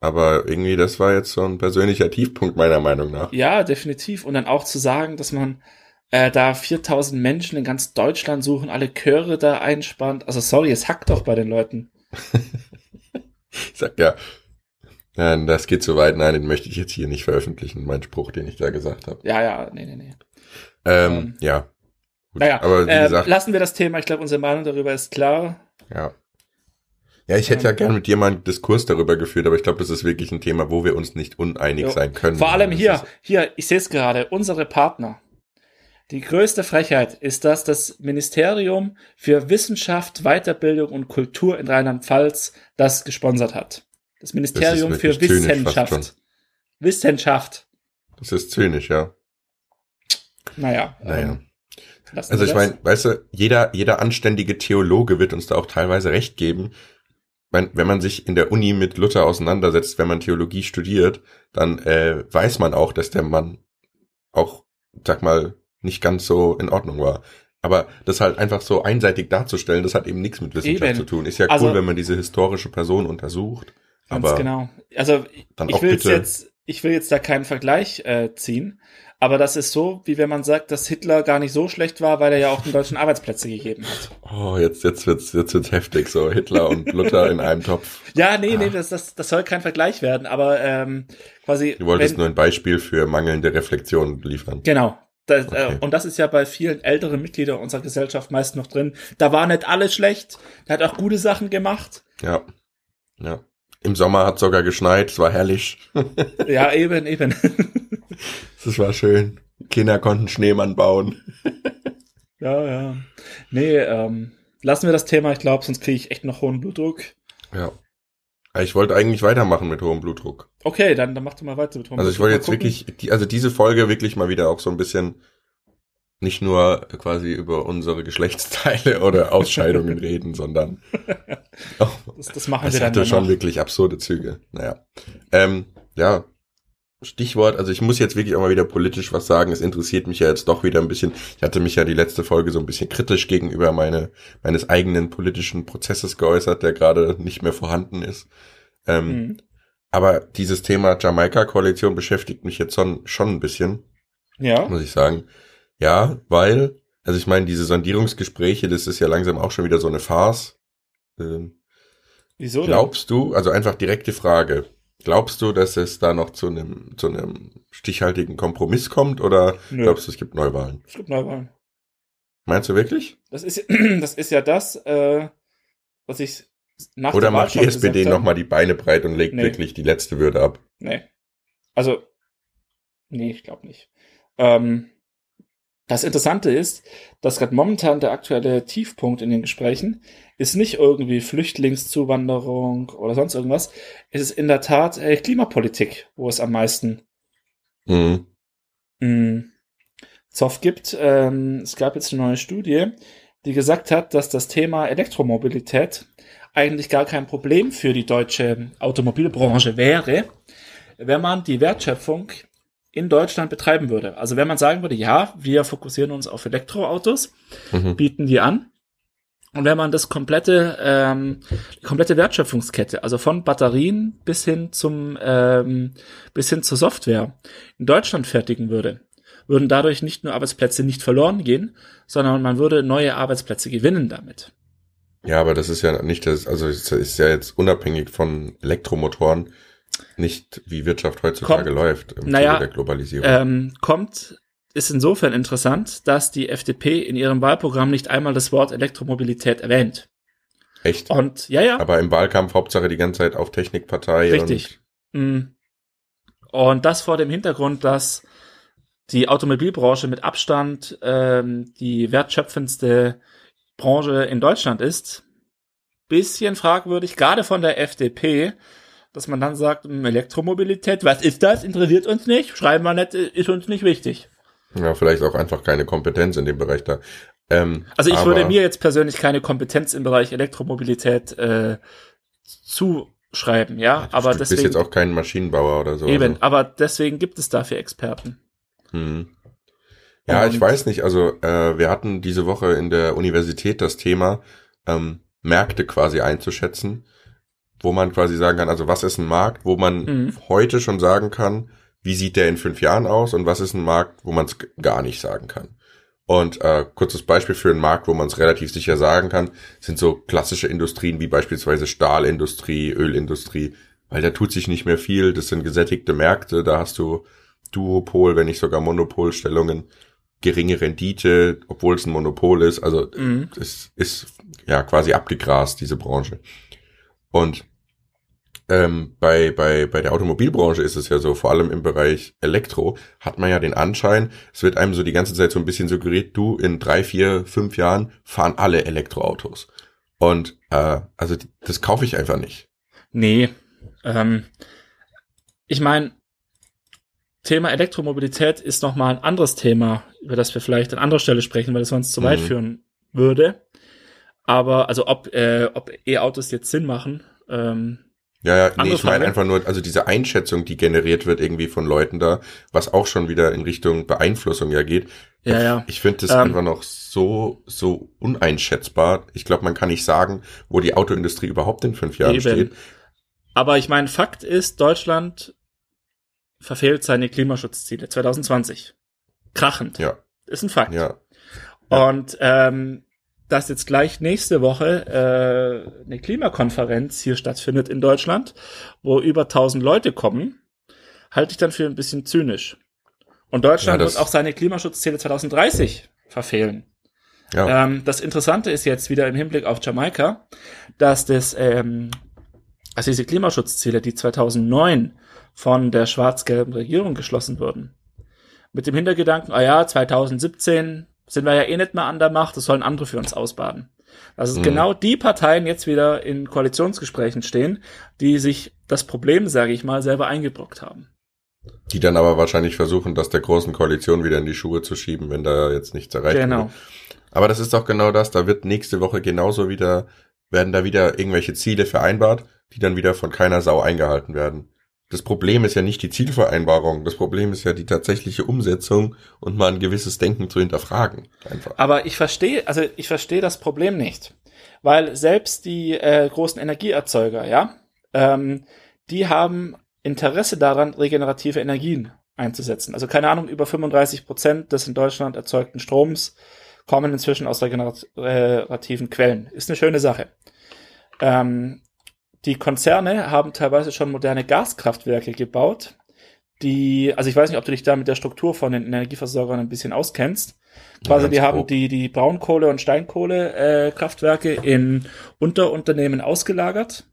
A: Aber irgendwie, das war jetzt so ein persönlicher Tiefpunkt meiner Meinung nach.
B: Ja, definitiv. Und dann auch zu sagen, dass man äh, da 4000 Menschen in ganz Deutschland suchen, alle Chöre da einspannt. Also sorry, es hackt doch bei den Leuten.
A: ich <laughs> sag ja, Nein, das geht zu weit. Nein, den möchte ich jetzt hier nicht veröffentlichen, mein Spruch, den ich da gesagt habe.
B: Ja, ja, nee, nee, nee.
A: Ähm, ähm, ja.
B: Gut. Naja, aber äh, gesagt, lassen wir das Thema. Ich glaube, unsere Meinung darüber ist klar.
A: Ja. Ja, ich hätte ähm, ja gern mit dir mal einen Diskurs darüber geführt, aber ich glaube, das ist wirklich ein Thema, wo wir uns nicht uneinig jo. sein können.
B: Vor allem hier, hier, ich sehe es gerade, unsere Partner. Die größte Frechheit ist, dass das Ministerium für Wissenschaft, Weiterbildung und Kultur in Rheinland-Pfalz das gesponsert hat. Das Ministerium das für Wissenschaft. Wissenschaft.
A: Das ist zynisch, ja.
B: Naja.
A: Naja. Ähm, also ich meine, weißt du, jeder, jeder anständige Theologe wird uns da auch teilweise recht geben. Wenn, wenn man sich in der Uni mit Luther auseinandersetzt, wenn man Theologie studiert, dann äh, weiß man auch, dass der Mann auch, sag mal, nicht ganz so in Ordnung war. Aber das halt einfach so einseitig darzustellen, das hat eben nichts mit Wissenschaft eben. zu tun. Ist ja cool, also, wenn man diese historische Person untersucht.
B: Ganz aber genau. Also ich will jetzt, ich will jetzt da keinen Vergleich äh, ziehen, aber das ist so, wie wenn man sagt, dass Hitler gar nicht so schlecht war, weil er ja auch den Deutschen Arbeitsplätze gegeben hat.
A: Oh, jetzt, jetzt wird's, jetzt wird's heftig, so Hitler und Luther in einem Topf.
B: Ja, nee, ah. nee, das, das, das soll kein Vergleich werden, aber ähm, quasi.
A: Du wolltest wenn, nur ein Beispiel für mangelnde Reflexion liefern.
B: Genau. Das, äh, okay. äh, und das ist ja bei vielen älteren Mitgliedern unserer Gesellschaft meist noch drin. Da war nicht alles schlecht. Der hat auch gute Sachen gemacht.
A: Ja. Ja. Im Sommer hat sogar geschneit, es war herrlich.
B: ja, eben, eben. <laughs>
A: Das war schön. Kinder konnten Schneemann bauen. <laughs>
B: ja, ja. Nee, ähm, lassen wir das Thema, ich glaube, sonst kriege ich echt noch hohen Blutdruck.
A: Ja. Ich wollte eigentlich weitermachen mit hohem Blutdruck.
B: Okay, dann, dann mach du mal weiter mit
A: hohem Also ich wollte jetzt wirklich, die, also diese Folge wirklich mal wieder auch so ein bisschen nicht nur quasi über unsere Geschlechtsteile oder <laughs> Ausscheidungen reden, sondern
B: oh, <laughs> das, das machen
A: das
B: wir dann.
A: hatte schon wirklich absurde Züge. Naja. Ähm, ja, Stichwort, also ich muss jetzt wirklich auch mal wieder politisch was sagen. Es interessiert mich ja jetzt doch wieder ein bisschen. Ich hatte mich ja die letzte Folge so ein bisschen kritisch gegenüber meine, meines eigenen politischen Prozesses geäußert, der gerade nicht mehr vorhanden ist. Ähm, mhm. Aber dieses Thema Jamaika-Koalition beschäftigt mich jetzt schon, schon ein bisschen. Ja. Muss ich sagen. Ja, weil, also ich meine, diese Sondierungsgespräche, das ist ja langsam auch schon wieder so eine Farce. Ähm, Wieso? Glaubst denn? du, also einfach direkte Frage, glaubst du, dass es da noch zu einem, zu einem stichhaltigen Kompromiss kommt oder Nö. glaubst du, es gibt Neuwahlen?
B: Es gibt Neuwahlen.
A: Meinst du wirklich?
B: Das ist, <clears throat> das ist ja das, äh, was ich
A: nach Oder macht die SPD nochmal die Beine breit und legt nee. wirklich die letzte Würde ab?
B: Nee. Also, nee, ich glaube nicht. Ähm, das Interessante ist, dass gerade momentan der aktuelle Tiefpunkt in den Gesprächen ist nicht irgendwie Flüchtlingszuwanderung oder sonst irgendwas. Es ist in der Tat äh, Klimapolitik, wo es am meisten mhm. mh, Zoff gibt. Ähm, es gab jetzt eine neue Studie, die gesagt hat, dass das Thema Elektromobilität eigentlich gar kein Problem für die deutsche Automobilbranche wäre, wenn man die Wertschöpfung in Deutschland betreiben würde. Also wenn man sagen würde, ja, wir fokussieren uns auf Elektroautos, mhm. bieten die an. Und wenn man das komplette, ähm, die komplette Wertschöpfungskette, also von Batterien bis hin zum, ähm, bis hin zur Software in Deutschland fertigen würde, würden dadurch nicht nur Arbeitsplätze nicht verloren gehen, sondern man würde neue Arbeitsplätze gewinnen damit.
A: Ja, aber das ist ja nicht das, also es ist ja jetzt unabhängig von Elektromotoren nicht, wie Wirtschaft heutzutage kommt, läuft
B: im naja, Zuge der Globalisierung. Ähm, kommt, ist insofern interessant, dass die FDP in ihrem Wahlprogramm nicht einmal das Wort Elektromobilität erwähnt.
A: Echt?
B: Und ja, ja.
A: Aber im Wahlkampf Hauptsache die ganze Zeit auf Technikpartei.
B: Richtig. Und, mm. und das vor dem Hintergrund, dass die Automobilbranche mit Abstand ähm, die wertschöpfendste Branche in Deutschland ist. Bisschen fragwürdig, gerade von der FDP, dass man dann sagt, hm, Elektromobilität, was ist das? Interessiert uns nicht, schreiben wir nicht, ist uns nicht wichtig.
A: Ja, vielleicht auch einfach keine Kompetenz in dem Bereich da. Ähm,
B: also ich würde mir jetzt persönlich keine Kompetenz im Bereich Elektromobilität äh, zuschreiben, ja.
A: Du
B: aber
A: deswegen. Du bist jetzt auch kein Maschinenbauer oder so.
B: Eben, also. aber deswegen gibt es dafür Experten. Hm.
A: Ja, ich weiß nicht. Also äh, wir hatten diese Woche in der Universität das Thema, ähm, Märkte quasi einzuschätzen, wo man quasi sagen kann, also was ist ein Markt, wo man mhm. heute schon sagen kann, wie sieht der in fünf Jahren aus und was ist ein Markt, wo man es gar nicht sagen kann. Und äh, kurzes Beispiel für einen Markt, wo man es relativ sicher sagen kann, sind so klassische Industrien wie beispielsweise Stahlindustrie, Ölindustrie, weil da tut sich nicht mehr viel. Das sind gesättigte Märkte, da hast du Duopol, wenn nicht sogar Monopolstellungen, geringe Rendite, obwohl es ein Monopol ist. Also mhm. es ist ja quasi abgegrast, diese Branche. Und ähm, bei, bei, bei der Automobilbranche ist es ja so, vor allem im Bereich Elektro, hat man ja den Anschein, es wird einem so die ganze Zeit so ein bisschen suggeriert, du, in drei, vier, fünf Jahren fahren alle Elektroautos. Und äh, also das kaufe ich einfach nicht.
B: Nee. Ähm, ich meine, Thema Elektromobilität ist nochmal ein anderes Thema, über das wir vielleicht an anderer Stelle sprechen, weil es sonst zu mhm. weit führen würde. Aber, also ob, äh, ob E-Autos jetzt Sinn machen, ähm,
A: ja, ja, nee, ich meine einfach nur, also diese Einschätzung, die generiert wird irgendwie von Leuten da, was auch schon wieder in Richtung Beeinflussung ja geht.
B: Ja, ja.
A: Ich finde das ähm, einfach noch so, so uneinschätzbar. Ich glaube, man kann nicht sagen, wo die Autoindustrie überhaupt in fünf Jahren eben. steht.
B: Aber ich meine, Fakt ist, Deutschland verfehlt seine Klimaschutzziele 2020. Krachend.
A: Ja.
B: Ist ein Fakt.
A: Ja.
B: Und ähm, dass jetzt gleich nächste Woche äh, eine Klimakonferenz hier stattfindet in Deutschland, wo über 1000 Leute kommen, halte ich dann für ein bisschen zynisch. Und Deutschland ja, wird auch seine Klimaschutzziele 2030 verfehlen. Ja. Ähm, das Interessante ist jetzt wieder im Hinblick auf Jamaika, dass das, ähm, also diese Klimaschutzziele, die 2009 von der schwarz-gelben Regierung geschlossen wurden, mit dem Hintergedanken, ah ja, 2017 sind wir ja eh nicht mehr an der Macht, das sollen andere für uns ausbaden. Also mhm. genau die Parteien jetzt wieder in Koalitionsgesprächen stehen, die sich das Problem, sage ich mal, selber eingebrockt haben.
A: Die dann aber wahrscheinlich versuchen, das der großen Koalition wieder in die Schuhe zu schieben, wenn da jetzt nichts erreicht wird. Genau. Aber das ist doch genau das, da wird nächste Woche genauso wieder, werden da wieder irgendwelche Ziele vereinbart, die dann wieder von keiner Sau eingehalten werden das Problem ist ja nicht die Zielvereinbarung, das Problem ist ja die tatsächliche Umsetzung und mal ein gewisses Denken zu hinterfragen.
B: Einfach. Aber ich verstehe, also ich verstehe das Problem nicht, weil selbst die äh, großen Energieerzeuger, ja, ähm, die haben Interesse daran, regenerative Energien einzusetzen. Also keine Ahnung, über 35 Prozent des in Deutschland erzeugten Stroms kommen inzwischen aus regenerativen Quellen. Ist eine schöne Sache. Ähm, die Konzerne haben teilweise schon moderne Gaskraftwerke gebaut, die, also ich weiß nicht, ob du dich da mit der Struktur von den Energieversorgern ein bisschen auskennst. Quasi, die haben die, die Braunkohle- und Steinkohle-Kraftwerke äh, in Unterunternehmen ausgelagert.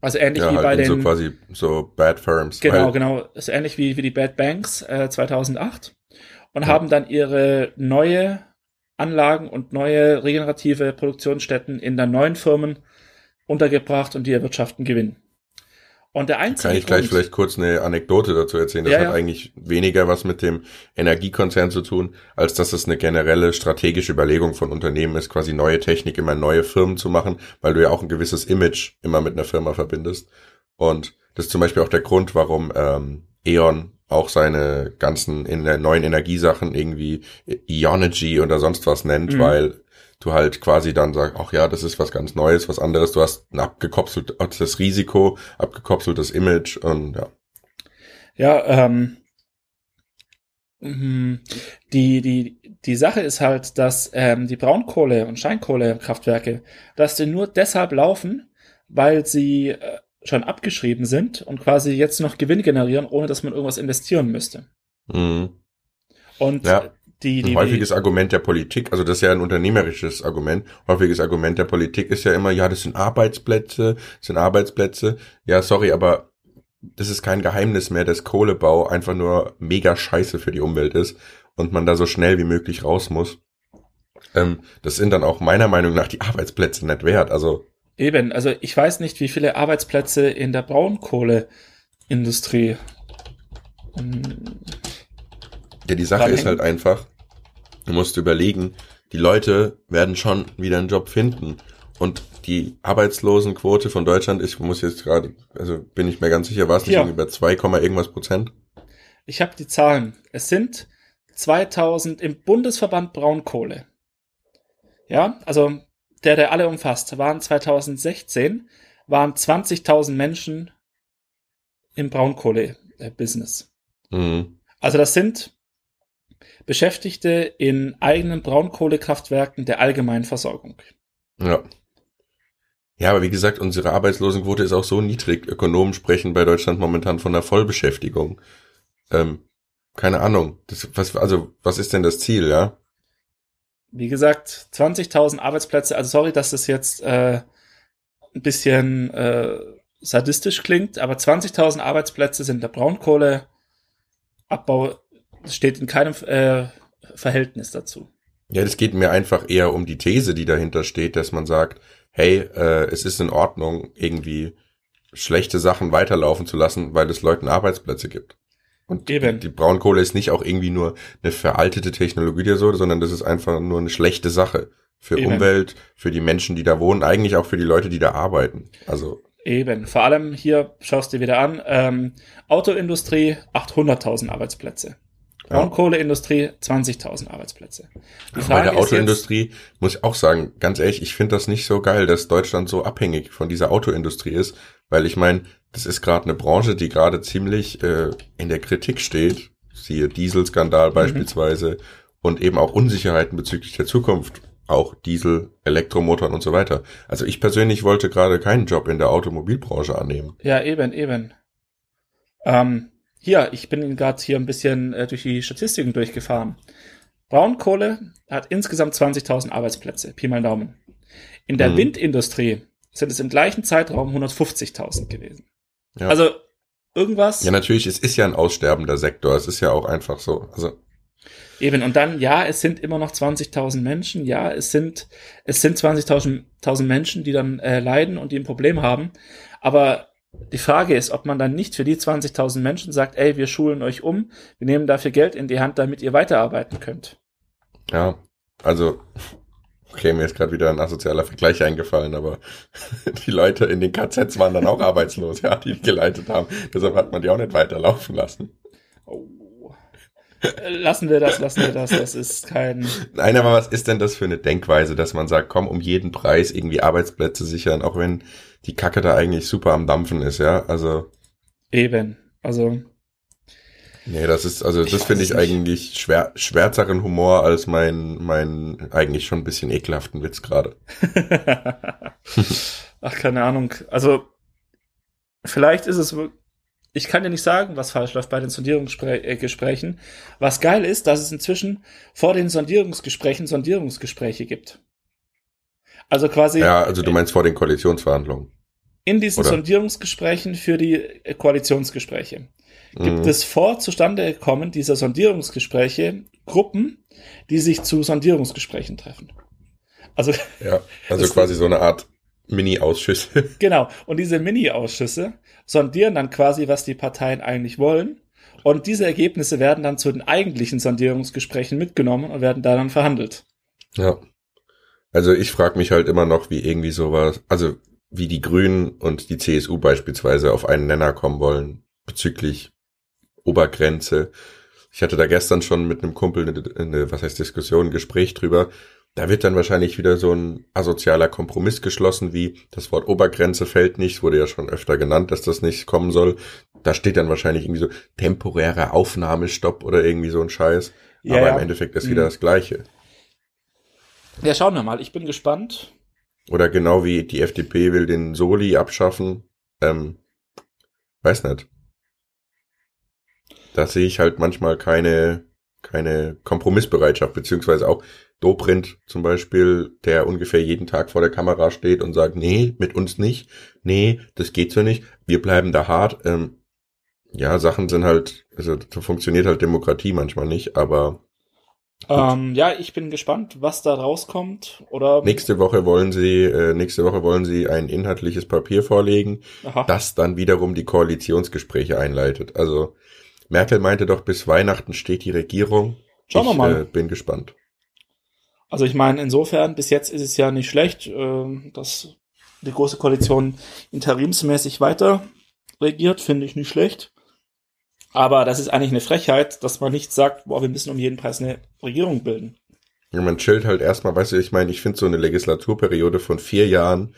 B: Also ähnlich ja, wie halt bei den.
A: So quasi so Bad Firms.
B: Genau, genau. ist ähnlich wie, wie die Bad Banks äh, 2008. Und ja. haben dann ihre neue Anlagen und neue regenerative Produktionsstätten in der neuen Firmen untergebracht und die erwirtschaften Gewinn. Und der einzige
A: Kann ich gleich Grund, vielleicht kurz eine Anekdote dazu erzählen? Das ja, hat ja. eigentlich weniger was mit dem Energiekonzern zu tun, als dass es eine generelle strategische Überlegung von Unternehmen ist, quasi neue Technik immer neue Firmen zu machen, weil du ja auch ein gewisses Image immer mit einer Firma verbindest. Und das ist zum Beispiel auch der Grund, warum ähm, E.ON auch seine ganzen in der neuen Energiesachen irgendwie Ionergy oder sonst was nennt, mhm. weil du halt quasi dann sagst, ach ja, das ist was ganz Neues, was anderes, du hast ein abgekopseltes Risiko, abgekopseltes Image und ja.
B: Ja, ähm, mhm. die, die, die Sache ist halt, dass ähm, die Braunkohle- und Steinkohlekraftwerke, dass die nur deshalb laufen, weil sie äh, schon abgeschrieben sind und quasi jetzt noch Gewinn generieren, ohne dass man irgendwas investieren müsste.
A: Mhm.
B: Und ja. Die, die,
A: ein häufiges die, Argument der Politik, also das ist ja ein unternehmerisches Argument, häufiges Argument der Politik ist ja immer, ja, das sind Arbeitsplätze, das sind Arbeitsplätze. Ja, sorry, aber das ist kein Geheimnis mehr, dass Kohlebau einfach nur mega scheiße für die Umwelt ist und man da so schnell wie möglich raus muss. Ähm, das sind dann auch meiner Meinung nach die Arbeitsplätze nicht wert. Also
B: Eben, also ich weiß nicht, wie viele Arbeitsplätze in der Braunkohleindustrie.
A: Ähm, ja, die Sache ist halt einfach, du musst überlegen, die Leute werden schon wieder einen Job finden. Und die Arbeitslosenquote von Deutschland ist, ich muss jetzt gerade, also bin ich mir ganz sicher, war es nicht ja. über 2, irgendwas Prozent?
B: Ich habe die Zahlen. Es sind 2000 im Bundesverband Braunkohle. Ja, also der, der alle umfasst, waren 2016, waren 20.000 Menschen im Braunkohle-Business.
A: Mhm.
B: Also das sind Beschäftigte in eigenen Braunkohlekraftwerken der allgemeinen Versorgung.
A: Ja. Ja, aber wie gesagt, unsere Arbeitslosenquote ist auch so niedrig. Ökonomen sprechen bei Deutschland momentan von einer Vollbeschäftigung. Ähm, keine Ahnung. Das, was, also, was ist denn das Ziel, ja?
B: Wie gesagt, 20.000 Arbeitsplätze. Also sorry, dass das jetzt äh, ein bisschen äh, sadistisch klingt, aber 20.000 Arbeitsplätze sind der Braunkohleabbau steht in keinem äh, Verhältnis dazu.
A: Ja, das geht mir einfach eher um die These, die dahinter steht, dass man sagt, hey, äh, es ist in Ordnung, irgendwie schlechte Sachen weiterlaufen zu lassen, weil es Leuten Arbeitsplätze gibt. Und
B: Eben.
A: die Braunkohle ist nicht auch irgendwie nur eine veraltete Technologie oder so, sondern das ist einfach nur eine schlechte Sache. Für
B: Eben.
A: Umwelt, für die Menschen, die da wohnen, eigentlich auch für die Leute, die da arbeiten. Also,
B: Eben. Vor allem hier schaust du dir wieder an, ähm, Autoindustrie 800.000 Arbeitsplätze.
A: Ja.
B: Braunkohleindustrie 20.000 Arbeitsplätze. Die
A: bei
B: Frage
A: der
B: ist jetzt,
A: Autoindustrie muss ich auch sagen, ganz ehrlich, ich finde das nicht so geil, dass Deutschland so abhängig von dieser Autoindustrie ist, weil ich meine, das ist gerade eine Branche, die gerade ziemlich äh, in der Kritik steht. Siehe Dieselskandal beispielsweise und eben auch Unsicherheiten bezüglich der Zukunft. Auch Diesel, Elektromotoren und so weiter. Also ich persönlich wollte gerade keinen Job in der Automobilbranche annehmen.
B: Ja, eben, eben. Ähm, hier, ich bin gerade hier ein bisschen äh, durch die Statistiken durchgefahren. Braunkohle hat insgesamt 20.000 Arbeitsplätze, Pi mal Daumen. In der
A: Mhm.
B: Windindustrie sind es im gleichen Zeitraum 150.000 gewesen.
A: Ja.
B: Also irgendwas.
A: Ja, natürlich, es ist ja ein aussterbender Sektor. Es ist ja auch einfach so. Also,
B: Eben, und dann, ja, es sind immer noch 20.000 Menschen, ja, es sind, es sind 20.000 1000 Menschen, die dann äh, leiden und die ein Problem haben. Aber die Frage ist, ob man dann nicht für die 20.000 Menschen sagt, ey, wir schulen euch um, wir nehmen dafür Geld in die Hand, damit ihr weiterarbeiten könnt.
A: ja, also, okay, mir ist gerade wieder ein asozialer Vergleich eingefallen, aber <laughs> die Leute in den KZs waren dann auch arbeitslos, ja, die geleitet haben. Deshalb hat man die auch nicht weiterlaufen lassen.
B: Oh. Lassen wir das, lassen wir das, das ist kein,
A: Nein, aber was ist denn das für eine Denkweise, dass man sagt, komm, um jeden Preis irgendwie Arbeitsplätze sichern, auch wenn die Kacke da eigentlich super am Dampfen ist, ja? Also,
B: eben, also,
A: nee, das ist, also das finde ich
B: nicht.
A: eigentlich schwer, schwärzeren Humor als mein, mein eigentlich schon ein bisschen ekelhaften Witz gerade. <laughs>
B: Ach, keine Ahnung. Also, vielleicht ist es wirklich. Ich kann dir nicht sagen, was falsch läuft bei den Sondierungsgesprächen. Was geil ist, dass es inzwischen vor den Sondierungsgesprächen Sondierungsgespräche gibt. Also quasi
A: Ja, also du meinst vor den Koalitionsverhandlungen.
B: in diesen
A: oder?
B: Sondierungsgesprächen für die äh, Koalitionsgespräche gibt
A: Mhm.
B: es vor zustande kommen dieser Sondierungsgespräche Gruppen, die sich zu Sondierungsgesprächen treffen. Also <laughs>
A: Ja, also quasi so eine Art Mini-Ausschüsse. <laughs>
B: Genau. Und diese Mini-Ausschüsse sondieren dann quasi, was die Parteien eigentlich wollen. Und diese Ergebnisse werden dann zu den eigentlichen Sondierungsgesprächen mitgenommen und werden da dann verhandelt.
A: Ja. Also ich frage mich halt immer noch, wie irgendwie sowas, also wie die Grünen und die CSU beispielsweise auf einen Nenner kommen wollen bezüglich Obergrenze. Ich hatte da gestern schon mit einem Kumpel eine, eine was heißt Diskussion, ein Gespräch drüber. Da wird dann wahrscheinlich wieder so ein asozialer Kompromiss geschlossen, wie das Wort Obergrenze fällt nicht, wurde ja schon öfter genannt, dass das nicht kommen soll. Da steht dann wahrscheinlich irgendwie so temporärer Aufnahmestopp oder irgendwie so ein Scheiß.
B: Ja,
A: Aber im Endeffekt ist
B: Mhm.
A: wieder das Gleiche.
B: Ja, schauen wir mal. Ich bin gespannt.
A: Oder genau wie die FDP will den Soli abschaffen. Ähm, weiß nicht. Da sehe ich halt manchmal keine, keine Kompromissbereitschaft, beziehungsweise auch Dobrindt zum Beispiel, der ungefähr jeden Tag vor der Kamera steht und sagt, nee, mit uns nicht, nee, das geht so nicht, wir bleiben da hart. Ähm, ja, Sachen sind halt, also so funktioniert halt Demokratie manchmal nicht, aber
B: Ähm, ja, ich bin gespannt, was da rauskommt. Oder
A: nächste Woche wollen sie, äh, nächste Woche wollen sie ein inhaltliches Papier vorlegen,
B: Aha.
A: das dann wiederum die Koalitionsgespräche einleitet. Also Merkel meinte doch, bis Weihnachten steht die Regierung.
B: Schauen wir
A: ich,
B: mal.
A: Äh, bin gespannt.
B: Also ich meine, insofern, bis jetzt ist es ja nicht schlecht, äh, dass die Große Koalition interimsmäßig weiter regiert, finde ich nicht schlecht. Aber das ist eigentlich eine Frechheit, dass man nicht sagt, boah, wir müssen um jeden Preis eine Regierung bilden.
A: Ja, man chillt halt erstmal, weißt du, ich meine, ich finde so eine Legislaturperiode von vier Jahren,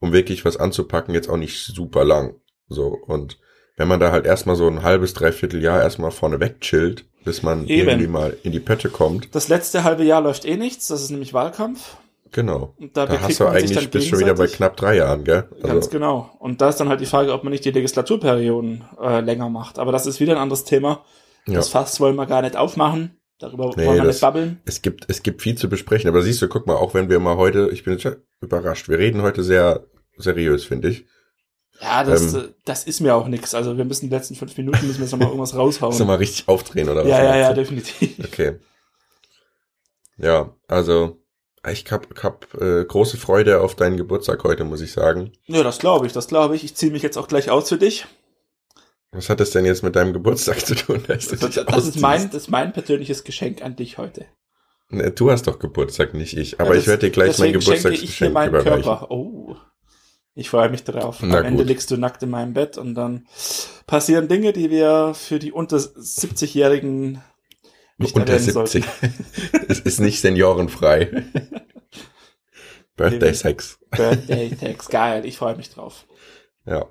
A: um wirklich was anzupacken, jetzt auch nicht super lang. So, und wenn man da halt erstmal so ein halbes, dreiviertel Jahr erstmal vorne weg chillt, bis man
B: Eben.
A: irgendwie mal in die Pötte kommt.
B: Das letzte halbe Jahr läuft eh nichts, das ist nämlich Wahlkampf.
A: Genau.
B: Und da
A: Da hast du eigentlich, bist schon wieder bei knapp drei Jahren, gell?
B: Ganz
A: Also,
B: genau. Und da ist dann halt die Frage, ob man nicht die Legislaturperioden äh, länger macht. Aber das ist wieder ein anderes Thema.
A: ja.
B: Das Fass wollen wir gar nicht aufmachen. Darüber
A: Nee,
B: wollen wir
A: das-
B: nicht babbeln.
A: Es gibt, es gibt viel zu besprechen, aber siehst du, guck mal, auch wenn wir mal heute, ich bin jetzt überrascht, wir reden heute sehr seriös, finde ich.
B: Ja, das,
A: Ähm.
B: äh, das ist mir auch nix. Also wir müssen die letzten fünf Minuten müssen wir jetzt noch mal irgendwas <laughs> raushauen.
A: Musst du mal richtig aufdrehen, oder was?
B: ja, ja, ja, definitiv.
A: Okay. Ja, also, ich hab, hab äh, große Freude auf deinen Geburtstag heute, muss ich sagen.
B: Ja, das glaube ich, das glaube ich. Ich ziehe mich jetzt auch gleich aus für dich.
A: Was hat das denn jetzt mit deinem Geburtstag zu tun? dass du
B: Das,
A: dich
B: das ist mein, das ist mein persönliches Geschenk an dich heute.
A: Ne, Du hast doch Geburtstag, nicht ich. Aber
B: Ja,
A: ich werde dir gleich mein
B: schenke ich dir
A: Geburtstagsgeschenk
B: meinen
A: überreichen.
B: Körper. Oh. Ich freue mich drauf.
A: Na
B: Am Ende
A: gut.
B: liegst du nackt in meinem Bett und dann passieren Dinge, die wir für die unter 70-Jährigen nicht
A: Unter
B: erwähnen
A: 70.
B: sollten.
A: es ist nicht seniorenfrei. <laughs> Birthday Sex.
B: Birthday <laughs> Tags, geil, ich freue mich drauf.
A: Ja.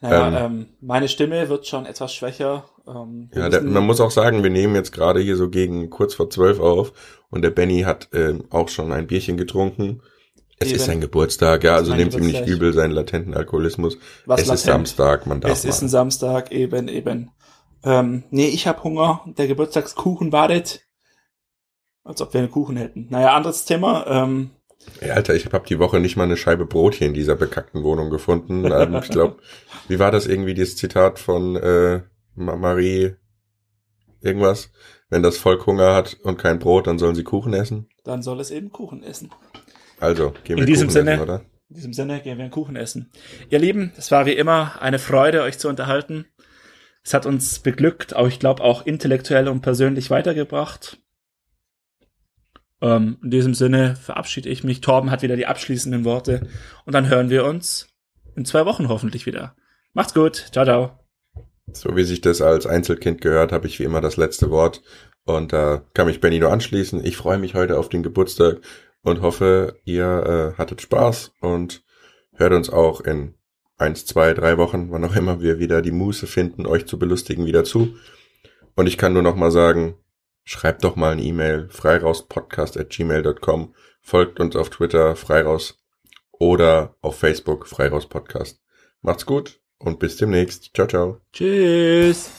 B: Naja, ähm, meine Stimme wird schon etwas schwächer. Ähm,
A: Ja, der, man muss auch sagen, wir nehmen jetzt gerade hier so gegen kurz vor zwölf auf und der Benny hat ähm, auch schon ein Bierchen getrunken. Es
B: Eben.
A: ist sein Geburtstag, ja,
B: ist
A: also nehmt ihm nicht übel seinen latenten Alkoholismus.
B: was
A: es ist
B: latent.
A: Samstag, man darf
B: Es ist
A: mal.
B: ein Samstag, eben, eben. Ähm, nee, ich hab Hunger. Der Geburtstagskuchen wartet. Als ob wir einen Kuchen hätten. Naja, anderes Thema. Ähm,
A: Ey, Alter, ich habe die Woche nicht mal eine Scheibe Brot hier in dieser bekackten Wohnung gefunden. Ähm, ich glaube, <laughs> wie war das irgendwie, dieses Zitat von äh, Ma- Marie irgendwas? Wenn das Volk Hunger hat und kein Brot, dann sollen sie Kuchen essen.
B: dann soll es eben Kuchen essen.
A: Also, gehen wir
B: In diesem
A: Kuchen
B: Sinne-
A: essen, oder?
B: In diesem Sinne gehen wir einen Kuchen essen. Ihr Lieben, es war wie immer eine Freude, euch zu unterhalten. Es hat uns beglückt, auch ich glaube auch intellektuell und persönlich weitergebracht. Ähm, in diesem Sinne verabschiede ich mich. Torben hat wieder die abschließenden Worte. Und dann hören wir uns in zwei Wochen hoffentlich wieder. Macht's gut. Ciao, ciao.
A: So wie sich das als Einzelkind gehört, habe ich wie immer das letzte Wort. Und da kann mich Benny nur anschließen. Ich freue mich heute auf den Geburtstag und hoffe, ihr äh, hattet Spaß und hört uns auch in eins, zwei, drei Wochen, wann auch immer wir wieder die Muße finden, euch zu belustigen, wieder zu. Und ich kann nur noch mal sagen, schreibt doch mal eine E-Mail, freirauspodcast.gmail.com, folgt uns auf Twitter, freiraus, oder auf Facebook, freirauspodcast. Macht's gut und bis demnächst. Ciao, ciao.
B: Tschüss.